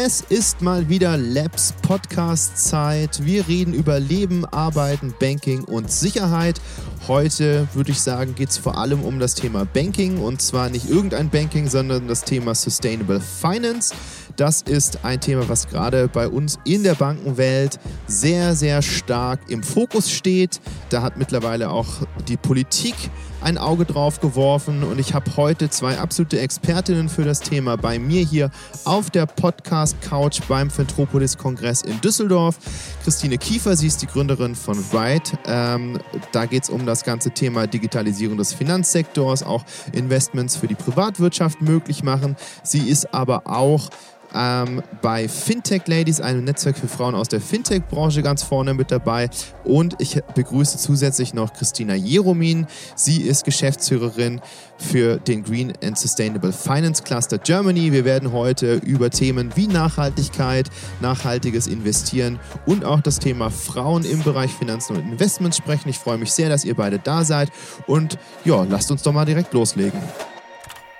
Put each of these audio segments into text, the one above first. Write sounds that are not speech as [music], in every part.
Es ist mal wieder Labs Podcast Zeit. Wir reden über Leben, Arbeiten, Banking und Sicherheit. Heute würde ich sagen, geht es vor allem um das Thema Banking und zwar nicht irgendein Banking, sondern das Thema Sustainable Finance. Das ist ein Thema, was gerade bei uns in der Bankenwelt sehr, sehr stark im Fokus steht. Da hat mittlerweile auch die Politik ein Auge drauf geworfen und ich habe heute zwei absolute Expertinnen für das Thema bei mir hier auf der Podcast-Couch beim Fentropolis-Kongress in Düsseldorf. Christine Kiefer, sie ist die Gründerin von Ride. Ähm, da geht es um das ganze Thema Digitalisierung des Finanzsektors, auch Investments für die Privatwirtschaft möglich machen. Sie ist aber auch ähm, bei Fintech Ladies, einem Netzwerk für Frauen aus der Fintech-Branche, ganz vorne mit dabei. Und ich begrüße zusätzlich noch Christina Jeromin. Sie ist Geschäftsführerin für den Green and Sustainable Finance Cluster Germany. Wir werden heute über Themen wie Nachhaltigkeit, nachhaltiges Investieren und auch das Thema Frauen im Bereich Finanzen und Investments sprechen. Ich freue mich sehr, dass ihr beide da seid. Und ja, lasst uns doch mal direkt loslegen.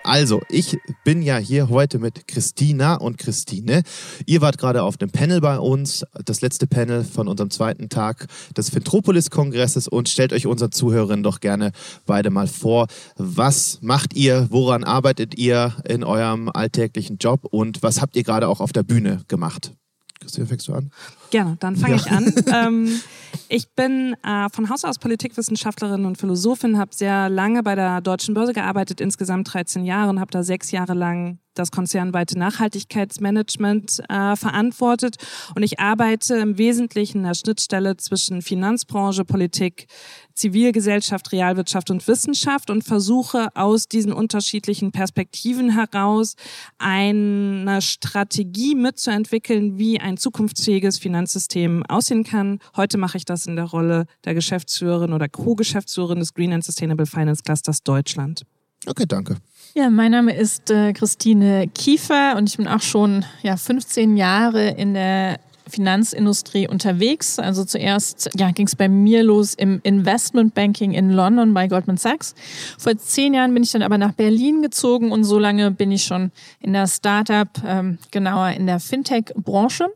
Also, ich bin ja hier heute mit Christina und Christine. Ihr wart gerade auf dem Panel bei uns, das letzte Panel von unserem zweiten Tag des Fintropolis-Kongresses und stellt euch unseren Zuhörerinnen doch gerne beide mal vor. Was macht ihr? Woran arbeitet ihr in eurem alltäglichen Job und was habt ihr gerade auch auf der Bühne gemacht? Christine, fängst du an? Gerne, dann fange ja. ich an. ähm, ich bin äh, von Haus aus Politikwissenschaftlerin und Philosophin, habe sehr lange bei der Deutschen Börse gearbeitet, insgesamt 13 Jahre und habe da sechs Jahre lang das konzernweite Nachhaltigkeitsmanagement äh, verantwortet. Und ich arbeite im Wesentlichen in der Schnittstelle zwischen Finanzbranche, Politik, Zivilgesellschaft, Realwirtschaft und Wissenschaft und versuche aus diesen unterschiedlichen Perspektiven heraus eine Strategie mitzuentwickeln, wie ein zukunftsfähiges Finanzsystem aussehen kann. Heute mache ich das in der Rolle der Geschäftsführerin oder Co-Geschäftsführerin des Green and Sustainable Finance Clusters Deutschland. Okay, danke. Ja, mein Name ist äh, Christine Kiefer und ich bin auch schon ja, 15 Jahre in der Finanzindustrie unterwegs. Also zuerst ja, ging es bei mir los im Investmentbanking in London bei Goldman Sachs. Vor zehn Jahren bin ich dann aber nach Berlin gezogen und so lange bin ich schon in der Startup, ähm, genauer in der Fintech-Branche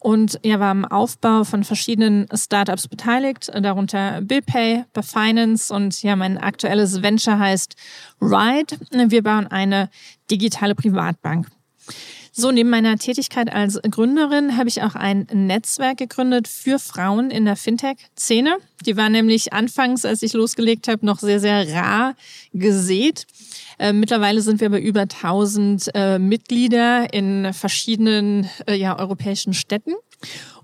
und er war am Aufbau von verschiedenen Startups beteiligt, darunter BillPay, bei Finance und ja, mein aktuelles Venture heißt Ride. Wir bauen eine digitale Privatbank. So, neben meiner Tätigkeit als Gründerin habe ich auch ein Netzwerk gegründet für Frauen in der Fintech-Szene. Die war nämlich anfangs, als ich losgelegt habe, noch sehr, sehr rar gesät. Äh, mittlerweile sind wir bei über 1000 äh, Mitglieder in verschiedenen äh, ja, europäischen Städten.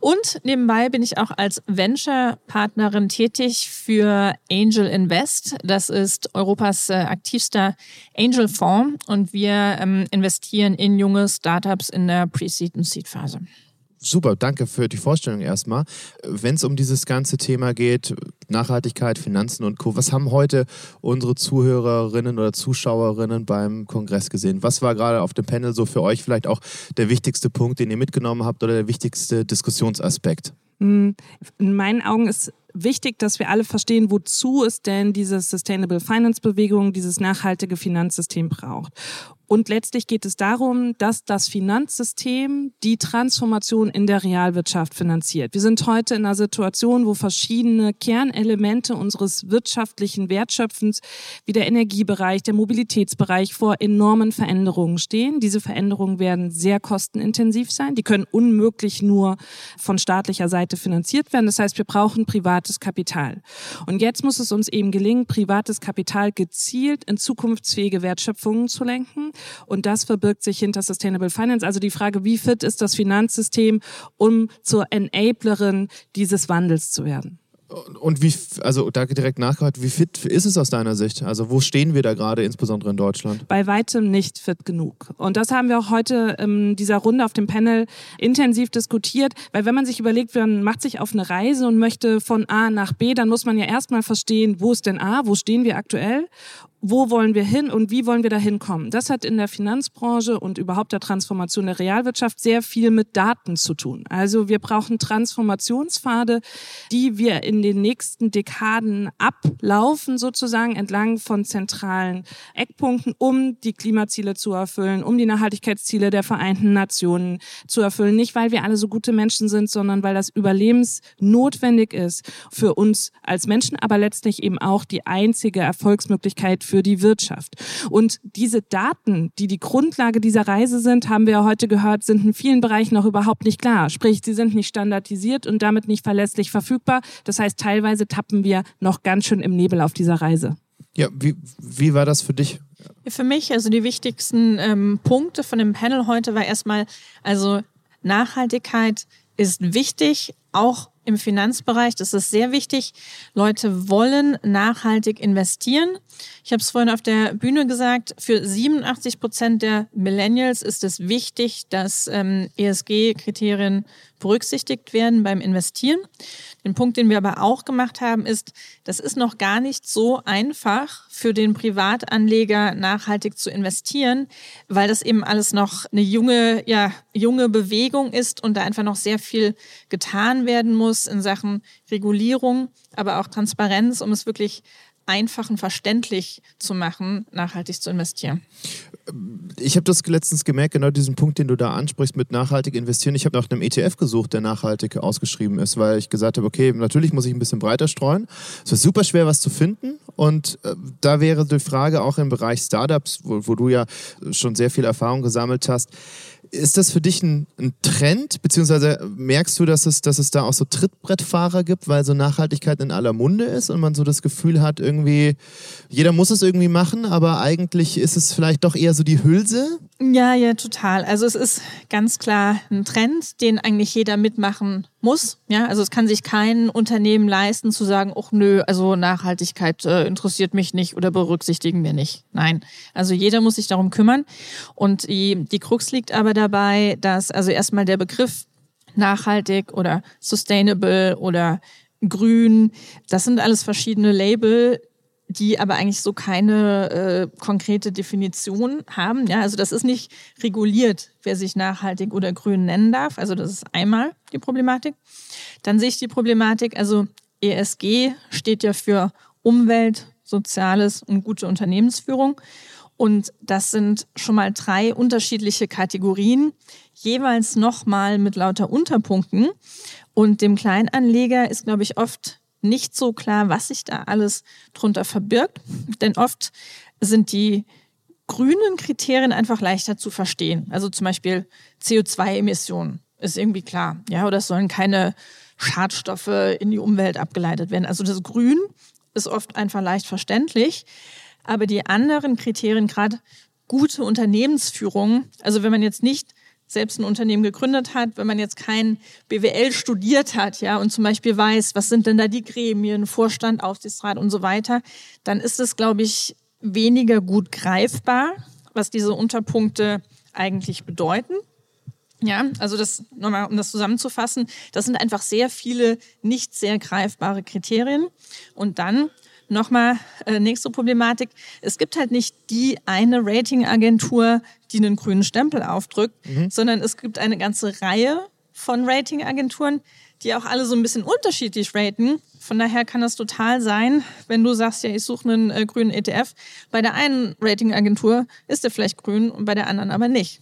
Und nebenbei bin ich auch als Venture-Partnerin tätig für Angel Invest. Das ist Europas äh, aktivster Angel-Fonds und wir ähm, investieren in junge Startups in der Pre-Seed- und Seed-Phase. Super, danke für die Vorstellung erstmal. Wenn es um dieses ganze Thema geht, Nachhaltigkeit, Finanzen und Co., was haben heute unsere Zuhörerinnen oder Zuschauerinnen beim Kongress gesehen? Was war gerade auf dem Panel so für euch vielleicht auch der wichtigste Punkt, den ihr mitgenommen habt oder der wichtigste Diskussionsaspekt? Hm, in meinen Augen ist wichtig, dass wir alle verstehen, wozu es denn diese Sustainable Finance Bewegung, dieses nachhaltige Finanzsystem braucht. Und letztlich geht es darum, dass das Finanzsystem die Transformation in der Realwirtschaft finanziert. Wir sind heute in einer Situation, wo verschiedene Kernelemente unseres wirtschaftlichen Wertschöpfens wie der Energiebereich, der Mobilitätsbereich vor enormen Veränderungen stehen. Diese Veränderungen werden sehr kostenintensiv sein. Die können unmöglich nur von staatlicher Seite finanziert werden. Das heißt, wir brauchen privates Kapital. Und jetzt muss es uns eben gelingen, privates Kapital gezielt in zukunftsfähige Wertschöpfungen zu lenken und das verbirgt sich hinter Sustainable Finance. Also die Frage, wie fit ist das Finanzsystem, um zur Enablerin dieses Wandels zu werden? Und wie, also da direkt nachgehört, wie fit ist es aus deiner Sicht? Also wo stehen wir da gerade, insbesondere in Deutschland? Bei weitem nicht fit genug. Und das haben wir auch heute in dieser Runde auf dem Panel intensiv diskutiert, weil wenn man sich überlegt, man macht sich auf eine Reise und möchte von A nach B, dann muss man ja erstmal verstehen, wo ist denn A, wo stehen wir aktuell wo wollen wir hin und wie wollen wir da hinkommen. Das hat in der Finanzbranche und überhaupt der Transformation der Realwirtschaft sehr viel mit Daten zu tun. Also wir brauchen Transformationspfade, die wir in den nächsten Dekaden ablaufen, sozusagen entlang von zentralen Eckpunkten, um die Klimaziele zu erfüllen, um die Nachhaltigkeitsziele der Vereinten Nationen zu erfüllen. Nicht, weil wir alle so gute Menschen sind, sondern weil das überlebensnotwendig ist für uns als Menschen, aber letztlich eben auch die einzige Erfolgsmöglichkeit für die Wirtschaft. Und diese Daten, die die Grundlage dieser Reise sind, haben wir heute gehört, sind in vielen Bereichen noch überhaupt nicht klar. Sprich, sie sind nicht standardisiert und damit nicht verlässlich verfügbar. Das heißt, teilweise tappen wir noch ganz schön im Nebel auf dieser Reise. Ja, wie, wie war das für dich? Für mich, also die wichtigsten ähm, Punkte von dem Panel heute war erstmal, also Nachhaltigkeit ist wichtig, auch im Finanzbereich. Das ist sehr wichtig. Leute wollen nachhaltig investieren. Ich habe es vorhin auf der Bühne gesagt, für 87 Prozent der Millennials ist es wichtig, dass ähm, ESG-Kriterien berücksichtigt werden beim Investieren. Den Punkt, den wir aber auch gemacht haben, ist, das ist noch gar nicht so einfach für den Privatanleger nachhaltig zu investieren, weil das eben alles noch eine junge, ja, junge Bewegung ist und da einfach noch sehr viel getan werden muss in Sachen Regulierung, aber auch Transparenz, um es wirklich einfach und verständlich zu machen, nachhaltig zu investieren. Ich habe das letztens gemerkt, genau diesen Punkt, den du da ansprichst mit nachhaltig investieren. Ich habe nach einem ETF gesucht, der nachhaltig ausgeschrieben ist, weil ich gesagt habe, okay, natürlich muss ich ein bisschen breiter streuen. Es ist super schwer, was zu finden. Und äh, da wäre die Frage auch im Bereich Startups, wo, wo du ja schon sehr viel Erfahrung gesammelt hast ist das für dich ein, ein, Trend, beziehungsweise merkst du, dass es, dass es da auch so Trittbrettfahrer gibt, weil so Nachhaltigkeit in aller Munde ist und man so das Gefühl hat, irgendwie, jeder muss es irgendwie machen, aber eigentlich ist es vielleicht doch eher so die Hülse? Ja, ja, total. Also es ist ganz klar ein Trend, den eigentlich jeder mitmachen muss. Ja, also es kann sich kein Unternehmen leisten zu sagen, ach nö, also Nachhaltigkeit äh, interessiert mich nicht oder berücksichtigen wir nicht. Nein, also jeder muss sich darum kümmern. Und die, die Krux liegt aber dabei, dass also erstmal der Begriff nachhaltig oder sustainable oder grün, das sind alles verschiedene Label, die aber eigentlich so keine äh, konkrete Definition haben. Ja, also das ist nicht reguliert, wer sich nachhaltig oder grün nennen darf. Also das ist einmal die Problematik. Dann sehe ich die Problematik, also ESG steht ja für Umwelt, Soziales und gute Unternehmensführung. Und das sind schon mal drei unterschiedliche Kategorien, jeweils nochmal mit lauter Unterpunkten. Und dem Kleinanleger ist, glaube ich, oft nicht so klar, was sich da alles drunter verbirgt. Denn oft sind die grünen Kriterien einfach leichter zu verstehen. Also zum Beispiel CO2-Emissionen ist irgendwie klar. Ja, oder es sollen keine Schadstoffe in die Umwelt abgeleitet werden. Also das Grün ist oft einfach leicht verständlich. Aber die anderen Kriterien, gerade gute Unternehmensführung, also wenn man jetzt nicht selbst ein Unternehmen gegründet hat, wenn man jetzt kein BWL studiert hat, ja, und zum Beispiel weiß, was sind denn da die Gremien, Vorstand, Aufsichtsrat und so weiter, dann ist es, glaube ich, weniger gut greifbar, was diese Unterpunkte eigentlich bedeuten. Ja, also das nochmal, um das zusammenzufassen, das sind einfach sehr viele nicht sehr greifbare Kriterien. Und dann nochmal äh, nächste Problematik. Es gibt halt nicht die eine Ratingagentur, die einen grünen Stempel aufdrückt, mhm. sondern es gibt eine ganze Reihe von Ratingagenturen, die auch alle so ein bisschen unterschiedlich raten. Von daher kann das total sein, wenn du sagst, ja, ich suche einen äh, grünen ETF. Bei der einen Ratingagentur ist der vielleicht grün und bei der anderen aber nicht.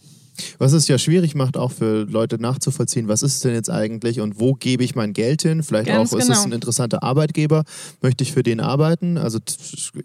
Was es ja schwierig macht, auch für Leute nachzuvollziehen, was ist es denn jetzt eigentlich und wo gebe ich mein Geld hin? Vielleicht Ganz auch, genau. ist es genau. ein interessanter Arbeitgeber? Möchte ich für den arbeiten? Also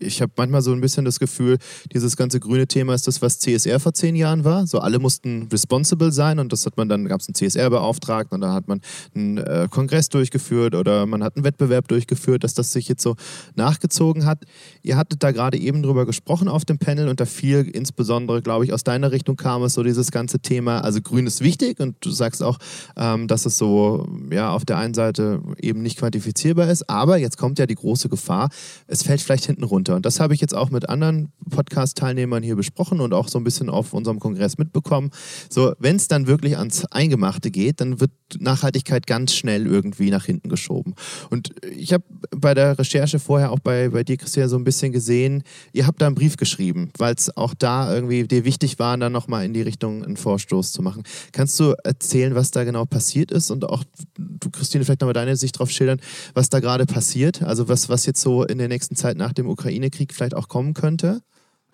ich habe manchmal so ein bisschen das Gefühl, dieses ganze grüne Thema ist das, was CSR vor zehn Jahren war. So alle mussten responsible sein und das hat man dann, gab es einen CSR-Beauftragten und dann hat man einen äh, Kongress durchgeführt oder man hat einen Wettbewerb durchgeführt, dass das sich jetzt so nachgezogen hat. Ihr hattet da gerade eben drüber gesprochen auf dem Panel und da fiel insbesondere, glaube ich, aus deiner Richtung kam es so dieses ganze Thema, also grün ist wichtig und du sagst auch, ähm, dass es so ja auf der einen Seite eben nicht quantifizierbar ist, aber jetzt kommt ja die große Gefahr, es fällt vielleicht hinten runter. Und das habe ich jetzt auch mit anderen Podcast-Teilnehmern hier besprochen und auch so ein bisschen auf unserem Kongress mitbekommen. So, wenn es dann wirklich ans Eingemachte geht, dann wird Nachhaltigkeit ganz schnell irgendwie nach hinten geschoben. Und ich habe bei der Recherche vorher auch bei, bei dir, Christian, so ein bisschen gesehen, ihr habt da einen Brief geschrieben, weil es auch da irgendwie dir wichtig war, dann nochmal in die Richtung einen Vorstoß zu machen. Kannst du erzählen, was da genau passiert ist und auch du, Christine, vielleicht nochmal deine Sicht drauf schildern, was da gerade passiert? Also was, was jetzt so in der nächsten Zeit nach dem Ukraine-Krieg vielleicht auch kommen könnte?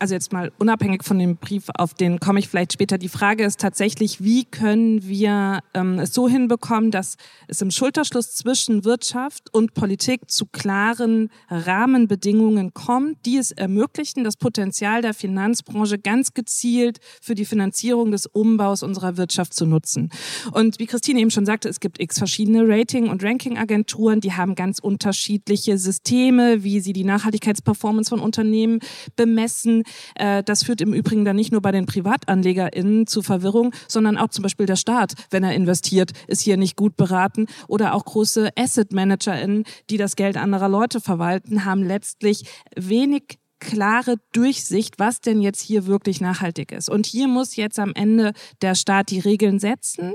Also jetzt mal unabhängig von dem Brief, auf den komme ich vielleicht später. Die Frage ist tatsächlich, wie können wir ähm, es so hinbekommen, dass es im Schulterschluss zwischen Wirtschaft und Politik zu klaren Rahmenbedingungen kommt, die es ermöglichen, das Potenzial der Finanzbranche ganz gezielt für die Finanzierung des Umbaus unserer Wirtschaft zu nutzen. Und wie Christine eben schon sagte, es gibt x verschiedene Rating- und Ranking-Agenturen, die haben ganz unterschiedliche Systeme, wie sie die Nachhaltigkeitsperformance von Unternehmen bemessen äh, das führt im Übrigen dann nicht nur bei den PrivatanlegerInnen zu Verwirrung, sondern auch zum Beispiel der Staat, wenn er investiert, ist hier nicht gut beraten. Oder auch große Asset ManagerInnen, die das Geld anderer Leute verwalten, haben letztlich wenig klare Durchsicht, was denn jetzt hier wirklich nachhaltig ist. Und hier muss jetzt am Ende der Staat die Regeln setzen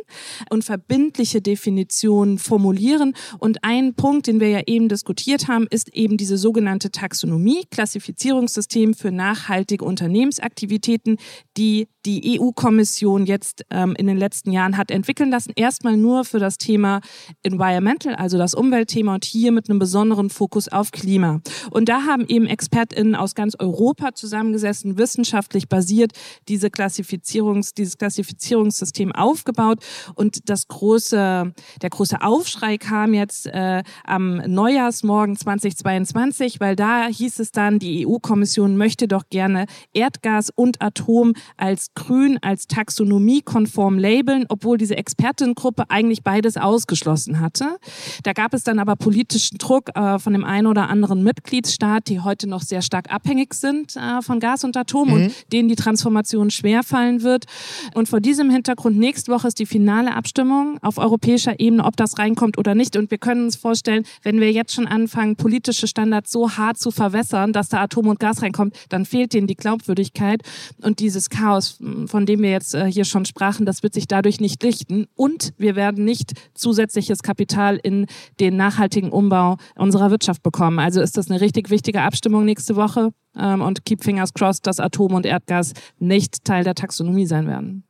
und verbindliche Definitionen formulieren. Und ein Punkt, den wir ja eben diskutiert haben, ist eben diese sogenannte Taxonomie, Klassifizierungssystem für nachhaltige Unternehmensaktivitäten, die die EU-Kommission jetzt ähm, in den letzten Jahren hat entwickeln lassen. Erstmal nur für das Thema Environmental, also das Umweltthema und hier mit einem besonderen Fokus auf Klima. Und da haben eben ExpertInnen aus ganz Europa zusammengesessen, wissenschaftlich basiert, diese Klassifizierungs, dieses Klassifizierungssystem aufgebaut. Und das große, der große Aufschrei kam jetzt äh, am Neujahrsmorgen 2022, weil da hieß es dann, die EU-Kommission möchte doch gerne Erdgas und Atom als grün, als taxonomiekonform labeln, obwohl diese Expertengruppe eigentlich beides ausgeschlossen hatte. Da gab es dann aber politischen Druck äh, von dem einen oder anderen Mitgliedsstaat, die heute noch sehr stark abhängig sind äh, von Gas und Atom mhm. und denen die Transformation schwerfallen wird. Und vor diesem Hintergrund, nächste Woche ist die finale Abstimmung auf europäischer Ebene, ob das reinkommt oder nicht. Und wir können uns vorstellen, wenn wir jetzt schon anfangen, politische Standards so hart zu verwässern, dass da Atom und Gas reinkommt, dann fehlt denen die Glaubwürdigkeit. Und dieses Chaos, von dem wir jetzt äh, hier schon sprachen, das wird sich dadurch nicht lichten. Und wir werden nicht zusätzliches Kapital in den nachhaltigen Umbau unserer Wirtschaft bekommen. Also ist das eine richtig wichtige Abstimmung nächste Woche. Ähm, und keep fingers crossed, dass Atom und Erdgas nicht Teil der Taxonomie sein werden.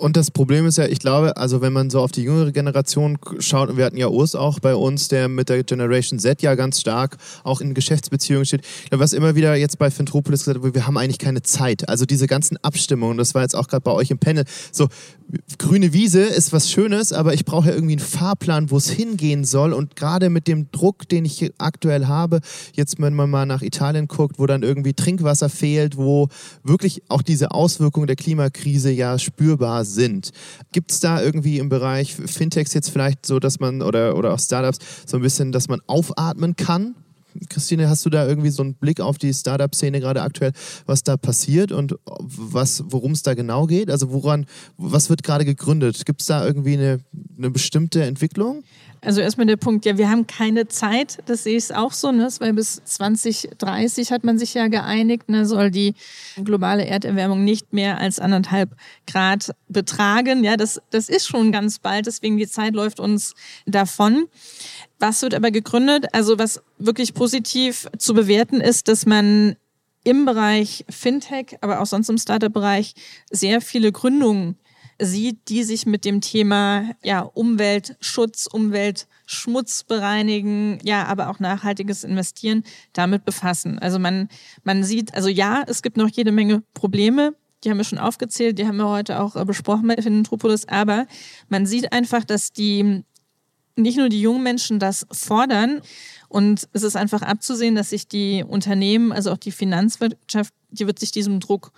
Und das Problem ist ja, ich glaube, also wenn man so auf die jüngere Generation schaut, und wir hatten ja Urs auch bei uns, der mit der Generation Z ja ganz stark auch in Geschäftsbeziehungen steht, was immer wieder jetzt bei Fintropolis gesagt wird, wir haben eigentlich keine Zeit. Also diese ganzen Abstimmungen, das war jetzt auch gerade bei euch im Panel, so grüne Wiese ist was Schönes, aber ich brauche ja irgendwie einen Fahrplan, wo es hingehen soll. Und gerade mit dem Druck, den ich aktuell habe, jetzt wenn man mal nach Italien guckt, wo dann irgendwie Trinkwasser fehlt, wo wirklich auch diese Auswirkungen der Klimakrise ja spürbar sind. Gibt es da irgendwie im Bereich Fintechs jetzt vielleicht so, dass man oder, oder auch Startups so ein bisschen, dass man aufatmen kann? Christine, hast du da irgendwie so einen Blick auf die Startup-Szene gerade aktuell, was da passiert und worum es da genau geht? Also woran, was wird gerade gegründet? Gibt es da irgendwie eine, eine bestimmte Entwicklung? Also erstmal der Punkt, ja, wir haben keine Zeit, das sehe ich auch so, ne? weil bis 2030 hat man sich ja geeinigt, ne, soll die globale Erderwärmung nicht mehr als anderthalb Grad betragen. Ja, das, das ist schon ganz bald, deswegen die Zeit läuft uns davon. Was wird aber gegründet? Also was wirklich positiv zu bewerten ist, dass man im Bereich Fintech, aber auch sonst im Startup-Bereich sehr viele Gründungen sieht, die sich mit dem Thema ja, Umweltschutz, Umweltschmutz bereinigen, ja, aber auch nachhaltiges Investieren damit befassen. Also man, man sieht, also ja, es gibt noch jede Menge Probleme, die haben wir schon aufgezählt, die haben wir heute auch äh, besprochen bei Philanthropolis, aber man sieht einfach, dass die nicht nur die jungen Menschen das fordern und es ist einfach abzusehen, dass sich die Unternehmen, also auch die Finanzwirtschaft, die wird sich diesem Druck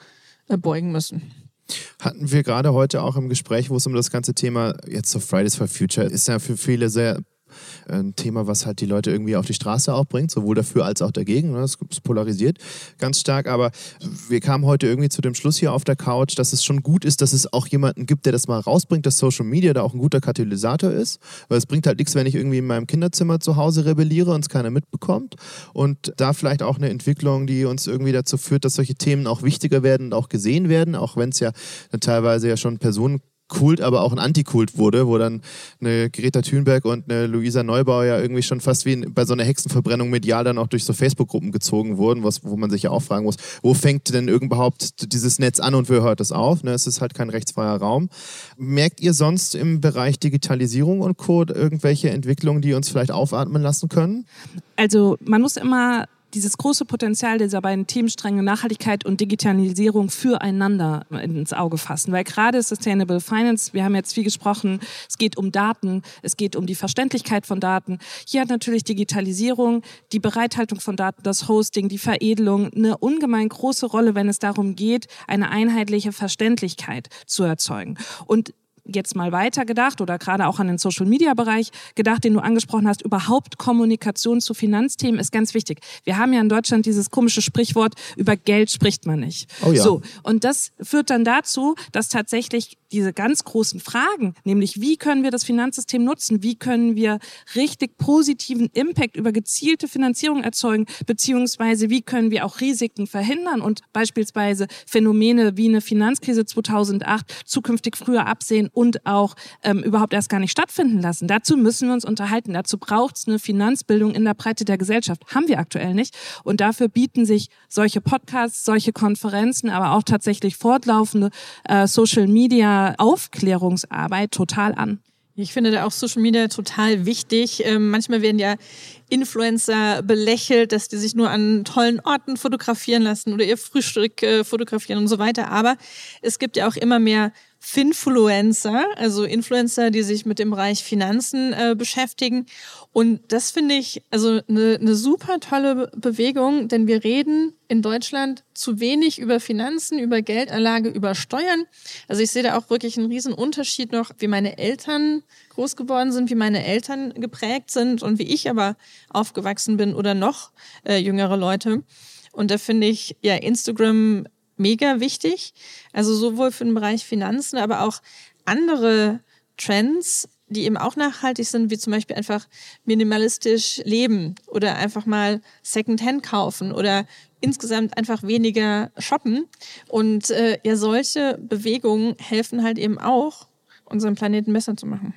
äh, beugen müssen. Hatten wir gerade heute auch im Gespräch, wo es um das ganze Thema jetzt so Fridays for Future ist. Ja für viele sehr ein Thema, was halt die Leute irgendwie auf die Straße auch bringt, sowohl dafür als auch dagegen. Ne? Das polarisiert ganz stark. Aber wir kamen heute irgendwie zu dem Schluss hier auf der Couch, dass es schon gut ist, dass es auch jemanden gibt, der das mal rausbringt, dass Social Media da auch ein guter Katalysator ist. Weil es bringt halt nichts, wenn ich irgendwie in meinem Kinderzimmer zu Hause rebelliere und es keiner mitbekommt. Und da vielleicht auch eine Entwicklung, die uns irgendwie dazu führt, dass solche Themen auch wichtiger werden und auch gesehen werden, auch wenn es ja teilweise ja schon Personen Kult, aber auch ein Antikult wurde, wo dann eine Greta Thunberg und eine Luisa Neubauer ja irgendwie schon fast wie bei so einer Hexenverbrennung medial dann auch durch so Facebook-Gruppen gezogen wurden, was, wo man sich ja auch fragen muss, wo fängt denn überhaupt dieses Netz an und wo hört es auf? Ne, es ist halt kein rechtsfreier Raum. Merkt ihr sonst im Bereich Digitalisierung und Code irgendwelche Entwicklungen, die uns vielleicht aufatmen lassen können? Also man muss immer dieses große Potenzial dieser beiden Themenstränge Nachhaltigkeit und Digitalisierung füreinander ins Auge fassen. Weil gerade Sustainable Finance, wir haben jetzt viel gesprochen, es geht um Daten, es geht um die Verständlichkeit von Daten. Hier hat natürlich Digitalisierung, die Bereithaltung von Daten, das Hosting, die Veredelung eine ungemein große Rolle, wenn es darum geht, eine einheitliche Verständlichkeit zu erzeugen. Und jetzt mal weiter gedacht oder gerade auch an den Social Media Bereich gedacht, den du angesprochen hast, überhaupt Kommunikation zu Finanzthemen ist ganz wichtig. Wir haben ja in Deutschland dieses komische Sprichwort, über Geld spricht man nicht. Oh ja. So. Und das führt dann dazu, dass tatsächlich diese ganz großen Fragen, nämlich wie können wir das Finanzsystem nutzen, wie können wir richtig positiven Impact über gezielte Finanzierung erzeugen, beziehungsweise wie können wir auch Risiken verhindern und beispielsweise Phänomene wie eine Finanzkrise 2008 zukünftig früher absehen und auch ähm, überhaupt erst gar nicht stattfinden lassen. Dazu müssen wir uns unterhalten. Dazu braucht es eine Finanzbildung in der Breite der Gesellschaft. Haben wir aktuell nicht. Und dafür bieten sich solche Podcasts, solche Konferenzen, aber auch tatsächlich fortlaufende äh, Social Media Aufklärungsarbeit total an. Ich finde da auch Social Media total wichtig. Ähm, manchmal werden ja Influencer belächelt, dass die sich nur an tollen Orten fotografieren lassen oder ihr Frühstück äh, fotografieren und so weiter. Aber es gibt ja auch immer mehr Finfluencer, also Influencer, die sich mit dem Bereich Finanzen äh, beschäftigen. Und das finde ich also eine, eine super tolle Bewegung, denn wir reden in Deutschland zu wenig über Finanzen, über Geldanlage, über Steuern. Also ich sehe da auch wirklich einen riesen Unterschied noch, wie meine Eltern groß geworden sind, wie meine Eltern geprägt sind und wie ich aber aufgewachsen bin oder noch äh, jüngere Leute. Und da finde ich ja Instagram mega wichtig. Also sowohl für den Bereich Finanzen, aber auch andere Trends, die eben auch nachhaltig sind, wie zum Beispiel einfach minimalistisch leben oder einfach mal Secondhand kaufen oder insgesamt einfach weniger shoppen. Und äh, ja, solche Bewegungen helfen halt eben auch, unseren Planeten besser zu machen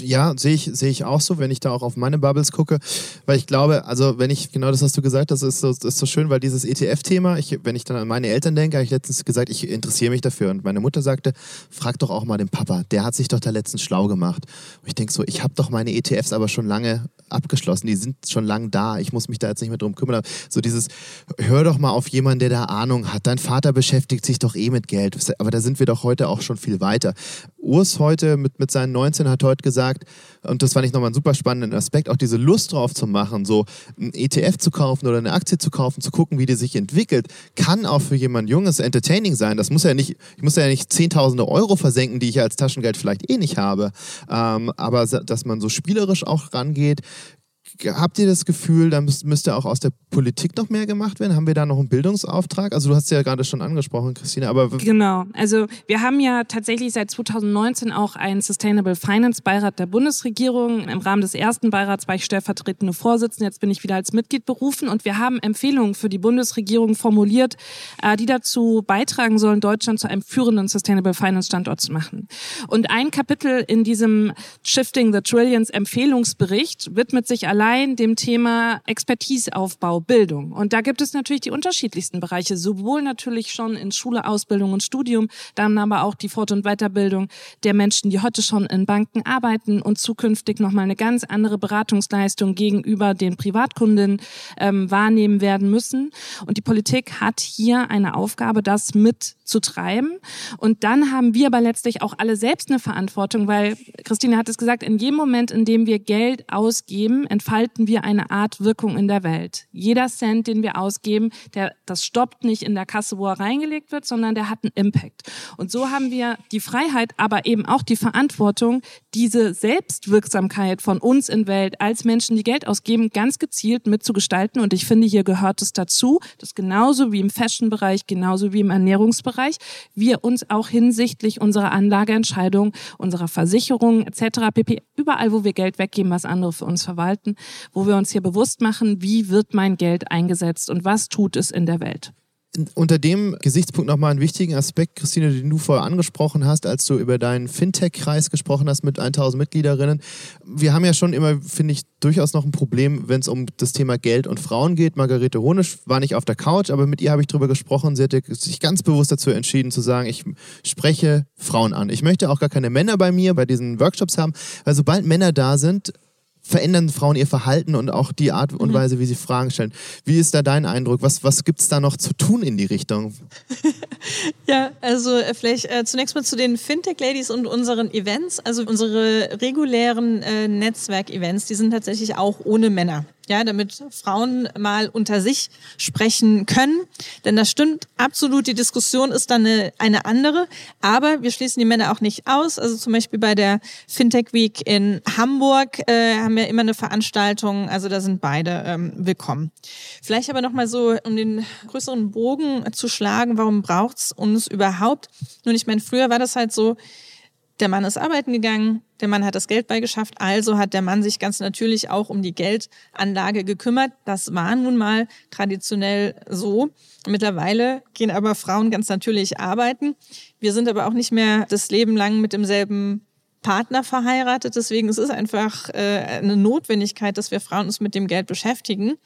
ja, sehe ich, sehe ich auch so, wenn ich da auch auf meine Bubbles gucke, weil ich glaube, also wenn ich, genau das hast du gesagt, das ist so, das ist so schön, weil dieses ETF-Thema, ich, wenn ich dann an meine Eltern denke, habe ich letztens gesagt, ich interessiere mich dafür. Und meine Mutter sagte, frag doch auch mal den Papa, der hat sich doch da letztens schlau gemacht. Und ich denke so, ich habe doch meine ETFs aber schon lange abgeschlossen, die sind schon lange da, ich muss mich da jetzt nicht mehr drum kümmern. So dieses, hör doch mal auf jemanden, der da Ahnung hat, dein Vater beschäftigt sich doch eh mit Geld, aber da sind wir doch heute auch schon viel weiter. Urs heute mit, mit seinen 19 hat heute gesagt, und das fand ich nochmal einen super spannenden Aspekt, auch diese Lust drauf zu machen, so ein ETF zu kaufen oder eine Aktie zu kaufen, zu gucken, wie die sich entwickelt, kann auch für jemand Junges entertaining sein. Das muss ja nicht, ich muss ja nicht Zehntausende Euro versenken, die ich als Taschengeld vielleicht eh nicht habe. Ähm, aber dass man so spielerisch auch rangeht, habt ihr das Gefühl, da müsste, auch aus der Politik noch mehr gemacht werden? Haben wir da noch einen Bildungsauftrag? Also du hast ja gerade schon angesprochen, Christine, aber... Genau, also wir haben ja tatsächlich seit 2019 auch einen Sustainable Finance Beirat der Bundesregierung. Im Rahmen des ersten Beirats war ich stellvertretende Vorsitzende, jetzt bin ich wieder als Mitglied berufen und wir haben Empfehlungen für die Bundesregierung formuliert, äh, die dazu beitragen sollen, Deutschland zu einem führenden Sustainable Finance Standort zu machen. Und ein Kapitel in diesem Shifting the Trillions Empfehlungsbericht widmet sich allein allein dem Thema Expertiseaufbau, Bildung. Und da gibt es natürlich die unterschiedlichsten Bereiche, sowohl natürlich schon in Schule, Ausbildung und Studium, dann aber auch die Fort- und Weiterbildung der Menschen, die heute schon in Banken arbeiten und zukünftig nochmal eine ganz andere Beratungsleistung gegenüber den Privatkunden ähm, wahrnehmen werden müssen. Und die Politik hat hier eine Aufgabe, das mitzutreiben. Und dann haben wir aber letztlich auch alle selbst eine Verantwortung, weil Christine hat es gesagt, in jedem Moment, in dem wir Geld ausgeben, entfalten entfalten wir eine Art Wirkung in der Welt. Jeder Cent, den wir ausgeben, der, das stoppt nicht in der Kasse, wo er reingelegt wird, sondern der hat einen Impact. Und so haben wir die Freiheit, aber eben auch die Verantwortung, diese Selbstwirksamkeit von uns in Welt als Menschen, die Geld ausgeben, ganz gezielt mitzugestalten. Und ich finde, hier gehört es dazu, dass genauso wie im Fashion-Bereich, genauso wie im Ernährungsbereich, wir uns auch hinsichtlich unserer Anlageentscheidung, unserer Versicherungen etc. pp. überall, wo wir Geld weggeben, was andere für uns verwalten, wo wir uns hier bewusst machen, wie wird mein Geld eingesetzt und was tut es in der Welt unter dem Gesichtspunkt nochmal einen wichtigen Aspekt, Christine, den du vorher angesprochen hast, als du über deinen Fintech-Kreis gesprochen hast mit 1000 Mitgliederinnen. Wir haben ja schon immer, finde ich, durchaus noch ein Problem, wenn es um das Thema Geld und Frauen geht. Margarete Honisch war nicht auf der Couch, aber mit ihr habe ich darüber gesprochen. Sie hat sich ganz bewusst dazu entschieden zu sagen, ich spreche Frauen an. Ich möchte auch gar keine Männer bei mir bei diesen Workshops haben, weil sobald Männer da sind, verändern Frauen ihr Verhalten und auch die Art und mhm. Weise, wie sie Fragen stellen. Wie ist da dein Eindruck? Was, was gibt es da noch zu tun in die Richtung? [laughs] ja, also äh, vielleicht äh, zunächst mal zu den Fintech-Ladies und unseren Events. Also unsere regulären äh, Netzwerk-Events, die sind tatsächlich auch ohne Männer ja, damit Frauen mal unter sich sprechen können. Denn das stimmt absolut, die Diskussion ist dann eine, eine andere. Aber wir schließen die Männer auch nicht aus. Also zum Beispiel bei der Fintech Week in Hamburg äh, haben wir immer eine Veranstaltung. Also da sind beide ähm, willkommen. Vielleicht aber nochmal so, um den größeren Bogen zu schlagen, warum braucht's uns überhaupt? Nun, ich meine, früher war das halt so, der Mann ist arbeiten gegangen, der Mann hat das Geld beigeschafft, also hat der Mann sich ganz natürlich auch um die Geldanlage gekümmert. Das war nun mal traditionell so. Mittlerweile gehen aber Frauen ganz natürlich arbeiten. Wir sind aber auch nicht mehr das Leben lang mit demselben Partner verheiratet. Deswegen ist es einfach äh, eine Notwendigkeit, dass wir Frauen uns mit dem Geld beschäftigen.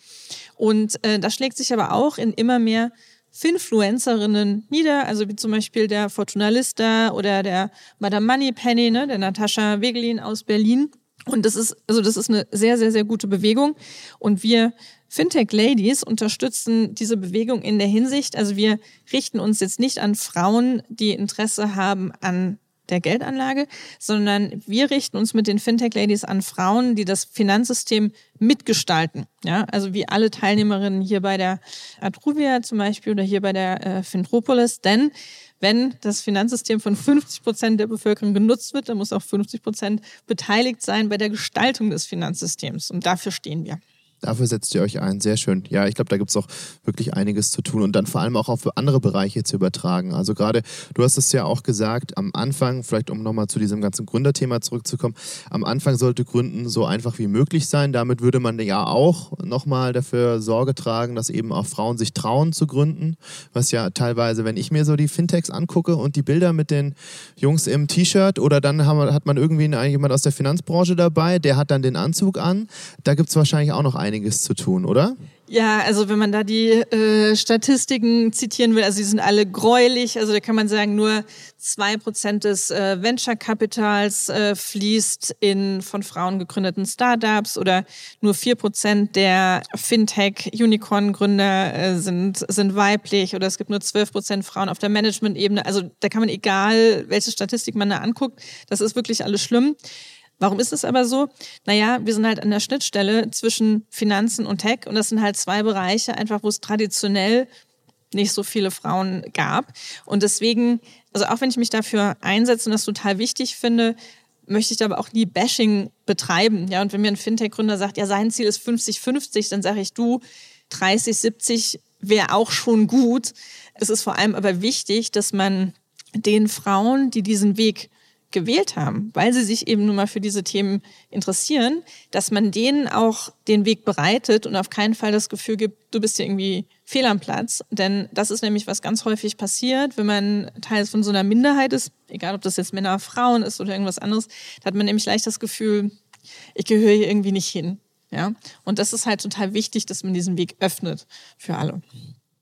Und äh, das schlägt sich aber auch in immer mehr Finfluencerinnen nieder, also wie zum Beispiel der Fortuna Lista oder der Madame Moneypenny, ne, der Natascha Wegelin aus Berlin. Und das ist, also das ist eine sehr, sehr, sehr gute Bewegung. Und wir Fintech Ladies unterstützen diese Bewegung in der Hinsicht, also wir richten uns jetzt nicht an Frauen, die Interesse haben an der Geldanlage, sondern wir richten uns mit den Fintech-Ladies an Frauen, die das Finanzsystem mitgestalten. Ja, also wie alle Teilnehmerinnen hier bei der Atruvia zum Beispiel oder hier bei der äh, Fintropolis. Denn wenn das Finanzsystem von 50 Prozent der Bevölkerung genutzt wird, dann muss auch 50 Prozent beteiligt sein bei der Gestaltung des Finanzsystems. Und dafür stehen wir. Dafür setzt ihr euch ein. Sehr schön. Ja, ich glaube, da gibt es auch wirklich einiges zu tun und dann vor allem auch auf andere Bereiche zu übertragen. Also gerade, du hast es ja auch gesagt, am Anfang, vielleicht um nochmal zu diesem ganzen Gründerthema zurückzukommen, am Anfang sollte Gründen so einfach wie möglich sein. Damit würde man ja auch nochmal dafür Sorge tragen, dass eben auch Frauen sich trauen zu gründen. Was ja teilweise, wenn ich mir so die Fintechs angucke und die Bilder mit den Jungs im T-Shirt oder dann hat man irgendwie jemand aus der Finanzbranche dabei, der hat dann den Anzug an. Da gibt es wahrscheinlich auch noch einige einiges zu tun, oder? Ja, also wenn man da die äh, Statistiken zitieren will, also die sind alle gräulich. Also da kann man sagen, nur zwei Prozent des äh, Venture-Kapitals äh, fließt in von Frauen gegründeten Startups oder nur vier Prozent der Fintech-Unicorn-Gründer äh, sind, sind weiblich oder es gibt nur zwölf Prozent Frauen auf der Management-Ebene. Also da kann man, egal welche Statistik man da anguckt, das ist wirklich alles schlimm. Warum ist es aber so? Naja, wir sind halt an der Schnittstelle zwischen Finanzen und Tech und das sind halt zwei Bereiche einfach, wo es traditionell nicht so viele Frauen gab. Und deswegen, also auch wenn ich mich dafür einsetze und das total wichtig finde, möchte ich aber auch nie Bashing betreiben. Ja, und wenn mir ein Fintech-Gründer sagt, ja, sein Ziel ist 50-50, dann sage ich, du, 30-70 wäre auch schon gut. Es ist vor allem aber wichtig, dass man den Frauen, die diesen Weg gewählt haben, weil sie sich eben nun mal für diese Themen interessieren, dass man denen auch den Weg bereitet und auf keinen Fall das Gefühl gibt, du bist hier irgendwie fehl am Platz. Denn das ist nämlich, was ganz häufig passiert, wenn man Teil von so einer Minderheit ist, egal ob das jetzt Männer, Frauen ist oder irgendwas anderes, da hat man nämlich leicht das Gefühl, ich gehöre hier irgendwie nicht hin. Ja? Und das ist halt total wichtig, dass man diesen Weg öffnet für alle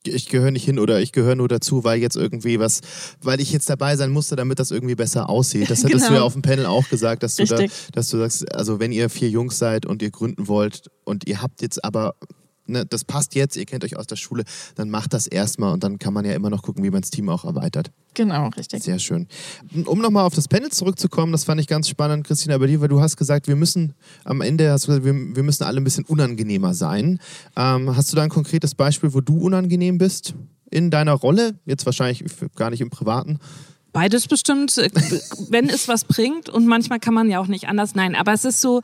ich gehöre nicht hin oder ich gehöre nur dazu, weil jetzt irgendwie was, weil ich jetzt dabei sein musste, damit das irgendwie besser aussieht. Das [laughs] hattest genau. du ja auf dem Panel auch gesagt, dass du da, dass du sagst, also wenn ihr vier Jungs seid und ihr gründen wollt und ihr habt jetzt aber ne, das passt jetzt, ihr kennt euch aus der Schule, dann macht das erstmal und dann kann man ja immer noch gucken, wie man das Team auch erweitert. Genau, richtig. Sehr schön. Um nochmal auf das Panel zurückzukommen, das fand ich ganz spannend, Christina, bei dir, weil du hast gesagt, wir müssen am Ende, hast du gesagt, wir, wir müssen alle ein bisschen unangenehmer sein. Ähm, hast du da ein konkretes Beispiel, wo du unangenehm bist in deiner Rolle? Jetzt wahrscheinlich gar nicht im Privaten. Beides bestimmt, äh, [laughs] wenn es was bringt und manchmal kann man ja auch nicht anders. Nein, aber es ist so,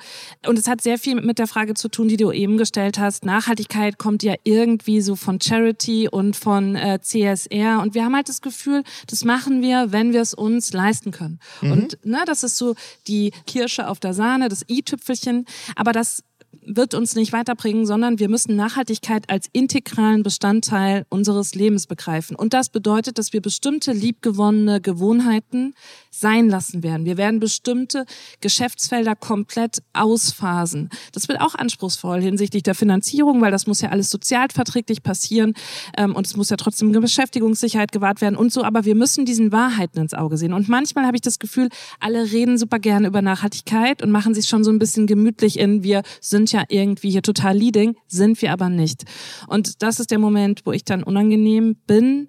und es hat sehr viel mit der Frage zu tun, die du eben gestellt hast. Nachhaltigkeit kommt ja irgendwie so von Charity und von äh, CSR und wir haben halt das Gefühl, das machen wir, wenn wir es uns leisten können. Mhm. Und ne, das ist so die Kirsche auf der Sahne, das i-Tüpfelchen, aber das wird uns nicht weiterbringen, sondern wir müssen Nachhaltigkeit als integralen Bestandteil unseres Lebens begreifen. Und das bedeutet, dass wir bestimmte liebgewonnene Gewohnheiten sein lassen werden. Wir werden bestimmte Geschäftsfelder komplett ausphasen. Das wird auch anspruchsvoll hinsichtlich der Finanzierung, weil das muss ja alles sozialverträglich passieren ähm, und es muss ja trotzdem Beschäftigungssicherheit gewahrt werden und so. Aber wir müssen diesen Wahrheiten ins Auge sehen. Und manchmal habe ich das Gefühl, alle reden super gerne über Nachhaltigkeit und machen sich schon so ein bisschen gemütlich in, wir sind ja irgendwie hier total leading, sind wir aber nicht. Und das ist der Moment, wo ich dann unangenehm bin,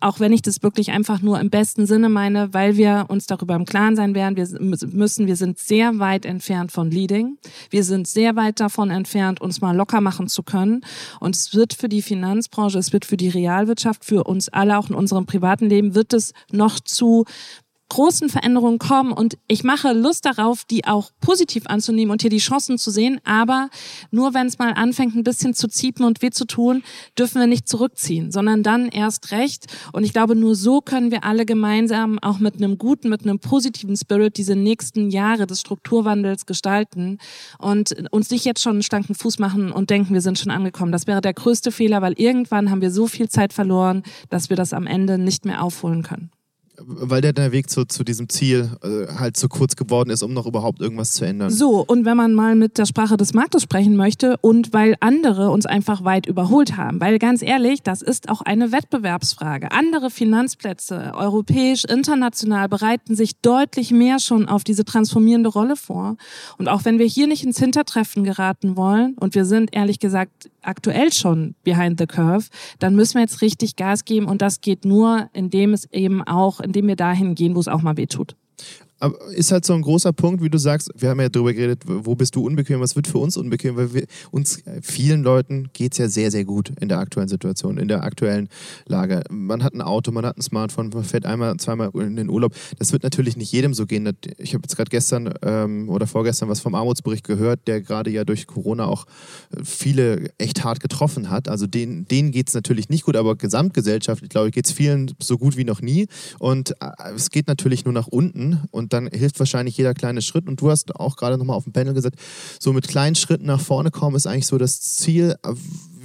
auch wenn ich das wirklich einfach nur im besten Sinne meine, weil wir uns darüber im Klaren sein werden, wir müssen, wir sind sehr weit entfernt von Leading. Wir sind sehr weit davon entfernt, uns mal locker machen zu können. Und es wird für die Finanzbranche, es wird für die Realwirtschaft, für uns alle auch in unserem privaten Leben, wird es noch zu großen Veränderungen kommen und ich mache Lust darauf, die auch positiv anzunehmen und hier die Chancen zu sehen. Aber nur wenn es mal anfängt, ein bisschen zu ziepen und weh zu tun, dürfen wir nicht zurückziehen, sondern dann erst recht. Und ich glaube, nur so können wir alle gemeinsam auch mit einem guten, mit einem positiven Spirit diese nächsten Jahre des Strukturwandels gestalten und uns nicht jetzt schon einen starken Fuß machen und denken, wir sind schon angekommen. Das wäre der größte Fehler, weil irgendwann haben wir so viel Zeit verloren, dass wir das am Ende nicht mehr aufholen können weil der, der Weg zu, zu diesem Ziel äh, halt zu kurz geworden ist, um noch überhaupt irgendwas zu ändern. So, und wenn man mal mit der Sprache des Marktes sprechen möchte und weil andere uns einfach weit überholt haben, weil ganz ehrlich, das ist auch eine Wettbewerbsfrage. Andere Finanzplätze, europäisch, international, bereiten sich deutlich mehr schon auf diese transformierende Rolle vor. Und auch wenn wir hier nicht ins Hintertreffen geraten wollen, und wir sind ehrlich gesagt aktuell schon behind the curve, dann müssen wir jetzt richtig Gas geben und das geht nur, indem es eben auch, indem wir dahin gehen, wo es auch mal weh tut. Aber ist halt so ein großer Punkt, wie du sagst, wir haben ja darüber geredet, wo bist du unbequem, was wird für uns unbequem, weil wir, uns, vielen Leuten geht es ja sehr, sehr gut in der aktuellen Situation, in der aktuellen Lage. Man hat ein Auto, man hat ein Smartphone, man fährt einmal, zweimal in den Urlaub. Das wird natürlich nicht jedem so gehen. Ich habe jetzt gerade gestern ähm, oder vorgestern was vom Armutsbericht gehört, der gerade ja durch Corona auch viele echt hart getroffen hat. Also denen, denen geht es natürlich nicht gut, aber gesamtgesellschaftlich, glaube ich, geht es vielen so gut wie noch nie. Und äh, es geht natürlich nur nach unten und und dann hilft wahrscheinlich jeder kleine Schritt. Und du hast auch gerade nochmal auf dem Panel gesagt, so mit kleinen Schritten nach vorne kommen ist eigentlich so das Ziel.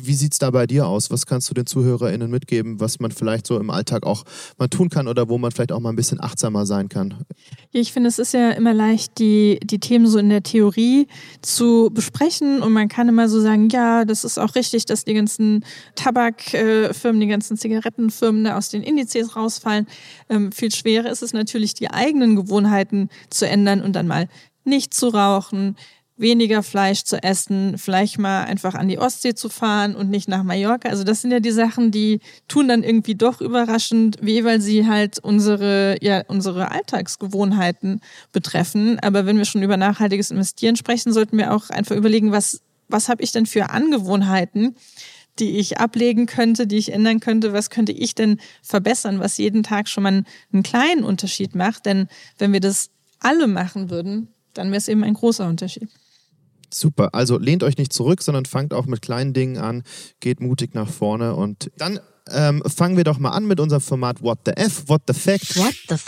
Wie sieht es da bei dir aus? Was kannst du den ZuhörerInnen mitgeben, was man vielleicht so im Alltag auch mal tun kann oder wo man vielleicht auch mal ein bisschen achtsamer sein kann? Ich finde, es ist ja immer leicht, die, die Themen so in der Theorie zu besprechen und man kann immer so sagen, ja, das ist auch richtig, dass die ganzen Tabakfirmen, die ganzen Zigarettenfirmen aus den Indizes rausfallen. Ähm, viel schwerer ist es natürlich, die eigenen Gewohnheiten zu ändern und dann mal nicht zu rauchen, weniger Fleisch zu essen, vielleicht mal einfach an die Ostsee zu fahren und nicht nach Mallorca. Also das sind ja die Sachen, die tun dann irgendwie doch überraschend weh, weil sie halt unsere, ja, unsere Alltagsgewohnheiten betreffen. Aber wenn wir schon über nachhaltiges Investieren sprechen, sollten wir auch einfach überlegen, was, was habe ich denn für Angewohnheiten, die ich ablegen könnte, die ich ändern könnte, was könnte ich denn verbessern, was jeden Tag schon mal einen kleinen Unterschied macht. Denn wenn wir das alle machen würden, dann wäre es eben ein großer Unterschied. Super. Also lehnt euch nicht zurück, sondern fangt auch mit kleinen Dingen an, geht mutig nach vorne und dann ähm, fangen wir doch mal an mit unserem Format What the F, What the Fact. What the F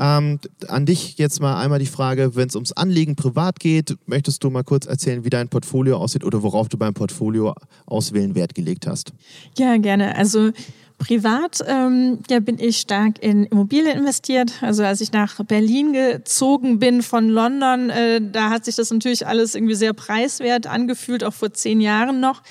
Ähm, an dich jetzt mal einmal die Frage, wenn es ums Anlegen privat geht, möchtest du mal kurz erzählen, wie dein Portfolio aussieht oder worauf du beim Portfolio auswählen Wert gelegt hast? Ja, gerne. Also Privat ähm, ja, bin ich stark in Immobilien investiert. Also als ich nach Berlin gezogen bin von London, äh, da hat sich das natürlich alles irgendwie sehr preiswert angefühlt, auch vor zehn Jahren noch.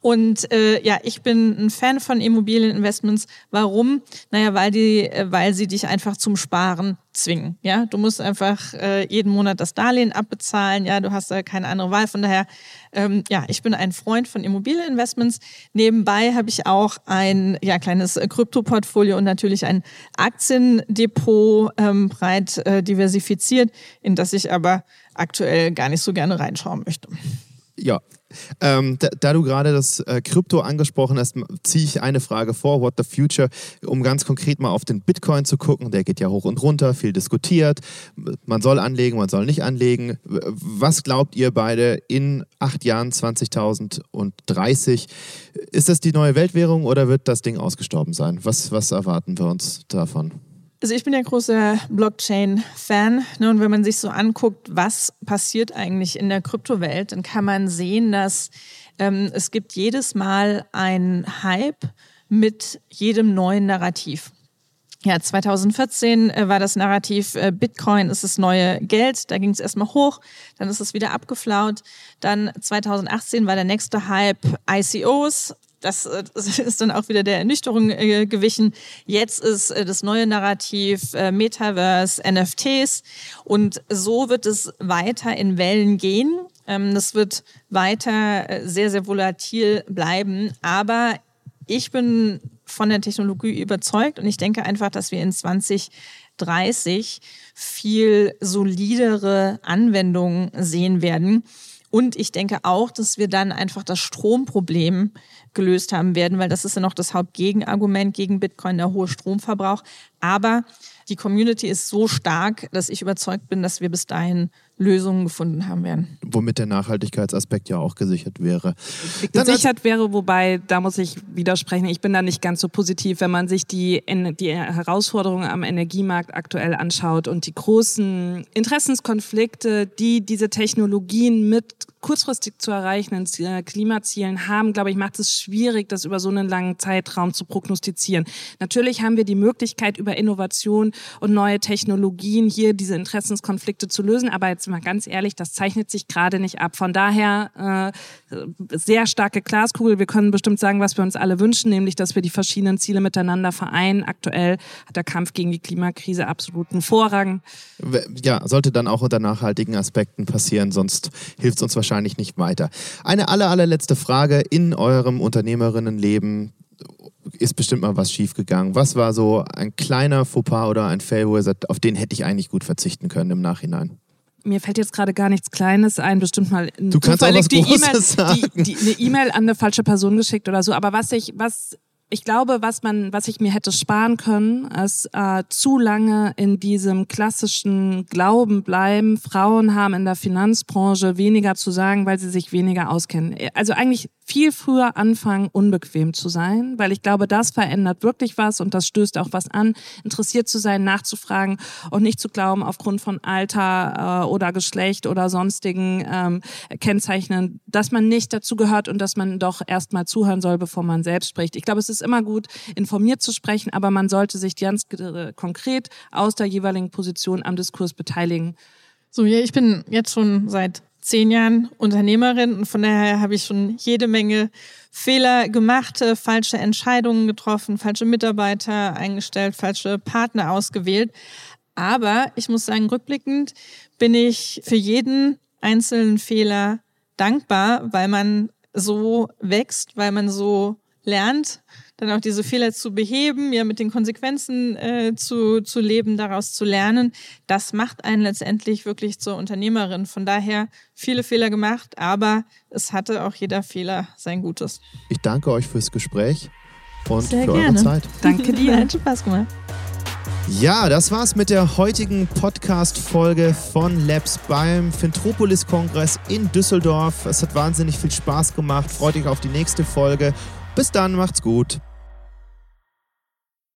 Und äh, ja, ich bin ein Fan von Immobilieninvestments. Warum? Naja, weil die, äh, weil sie dich einfach zum Sparen zwingen. Ja, du musst einfach äh, jeden Monat das Darlehen abbezahlen. Ja, du hast da keine andere Wahl. Von daher, ähm, ja, ich bin ein Freund von Immobilieninvestments. Nebenbei habe ich auch ein ja, kleines Kryptoportfolio und natürlich ein Aktiendepot ähm, breit äh, diversifiziert, in das ich aber aktuell gar nicht so gerne reinschauen möchte. Ja, ähm, da, da, du gerade das äh, Krypto angesprochen hast, ziehe ich eine Frage vor, What the Future, um ganz konkret mal auf den Bitcoin zu gucken. Der geht ja hoch und runter, viel diskutiert. Man soll anlegen, man soll nicht anlegen. Was glaubt ihr beide in acht Jahren, 2030? Ist das die neue Weltwährung oder wird das Ding ausgestorben sein? Was, was erwarten wir uns davon? Also ich bin ja großer Blockchain-Fan. Ne, und wenn man sich so anguckt, was passiert eigentlich in der Kryptowelt, dann kann man sehen, dass ähm, es gibt jedes Mal einen Hype mit jedem neuen Narrativ. Ja, 2014 äh, war das Narrativ, äh, Bitcoin ist das neue Geld. Da ging es erstmal hoch, dann ist es wieder abgeflaut. Dann 2018 war der nächste Hype ICOs, das, [laughs] das, ist dann auch wieder der Ernüchterung äh, gewichen. Jetzt ist äh, das neue Narrativ äh, Metaverse, NFTs und so wird es weiter in Wellen gehen. Ähm, das wird weiter äh, sehr, sehr volatil bleiben, aber ich bin von der Technologie überzeugt und ich denke einfach, dass wir in 2030 viel solidere Anwendungen sehen werden. Und ich denke auch, dass wir dann einfach das Stromproblem gelöst haben werden, weil das ist ja noch das Hauptgegenargument gegen Bitcoin, der hohe Stromverbrauch. Aber die Community ist so stark, dass ich überzeugt bin, dass wir bis dahin Lösungen gefunden haben werden. Womit der Nachhaltigkeitsaspekt ja auch gesichert wäre. Gesichert wäre, wobei, da muss ich widersprechen, ich bin da nicht ganz so positiv, wenn man sich die, die Herausforderungen am Energiemarkt aktuell anschaut und die großen Interessenskonflikte, die diese Technologien mit kurzfristig zu erreichenden äh, Klimazielen haben, glaube ich, macht es schwierig, das über so einen langen Zeitraum zu prognostizieren. Natürlich haben wir die Möglichkeit, über Innovation und neue Technologien hier diese Interessenskonflikte zu lösen, aber jetzt mal ganz ehrlich, das zeichnet sich gerade nicht ab. Von daher äh, sehr starke Glaskugel. Wir können bestimmt sagen, was wir uns alle wünschen, nämlich, dass wir die verschiedenen Ziele miteinander vereinen. Aktuell hat der Kampf gegen die Klimakrise absoluten Vorrang. Ja, sollte dann auch unter nachhaltigen Aspekten passieren, sonst hilft es uns wahrscheinlich nicht weiter. Eine aller, allerletzte Frage in eurem Unternehmerinnenleben ist bestimmt mal was schiefgegangen. Was war so ein kleiner Fauxpas oder ein Fail, wo ihr sagt, auf den hätte ich eigentlich gut verzichten können im Nachhinein? mir fällt jetzt gerade gar nichts Kleines ein, bestimmt mal du kannst auch was die E-Mail, E-Mail an eine falsche Person geschickt oder so. Aber was ich, was ich glaube, was man, was ich mir hätte sparen können, ist äh, zu lange in diesem klassischen Glauben bleiben. Frauen haben in der Finanzbranche weniger zu sagen, weil sie sich weniger auskennen. Also eigentlich viel früher anfangen, unbequem zu sein, weil ich glaube, das verändert wirklich was und das stößt auch was an, interessiert zu sein, nachzufragen und nicht zu glauben, aufgrund von Alter äh, oder Geschlecht oder sonstigen ähm, Kennzeichnen, dass man nicht dazu gehört und dass man doch erstmal zuhören soll, bevor man selbst spricht. Ich glaube, es ist immer gut, informiert zu sprechen, aber man sollte sich ganz konkret aus der jeweiligen Position am Diskurs beteiligen. So, ja, ich bin jetzt schon seit zehn Jahren Unternehmerin und von daher habe ich schon jede Menge Fehler gemacht, äh, falsche Entscheidungen getroffen, falsche Mitarbeiter eingestellt, falsche Partner ausgewählt. Aber ich muss sagen, rückblickend bin ich für jeden einzelnen Fehler dankbar, weil man so wächst, weil man so lernt dann auch diese Fehler zu beheben, ja mit den Konsequenzen äh, zu, zu leben, daraus zu lernen, das macht einen letztendlich wirklich zur Unternehmerin. Von daher viele Fehler gemacht, aber es hatte auch jeder Fehler sein Gutes. Ich danke euch fürs Gespräch und Sehr für gerne. eure Zeit. Danke dir. [laughs] Hat Spaß gemacht. Ja, das war's mit der heutigen Podcast-Folge von Labs beim Fintropolis-Kongress in Düsseldorf. Es hat wahnsinnig viel Spaß gemacht. Freut euch auf die nächste Folge. Bis dann, macht's gut.